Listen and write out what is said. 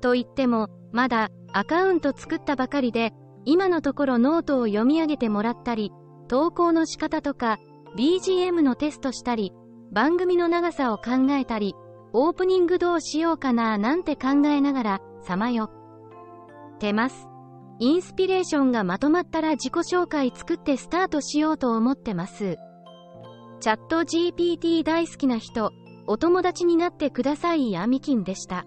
と言っても、まだアカウント作ったばかりで、今のところノートを読み上げてもらったり、投稿の仕方とか、BGM のテストしたり、番組の長さを考えたり、オープニングどうしようかななんて考えながら、さまよってます。インスピレーションがまとまったら自己紹介作ってスタートしようと思ってます。 ChatGPT 大好きな人、お友達になってくださいアミキンでした。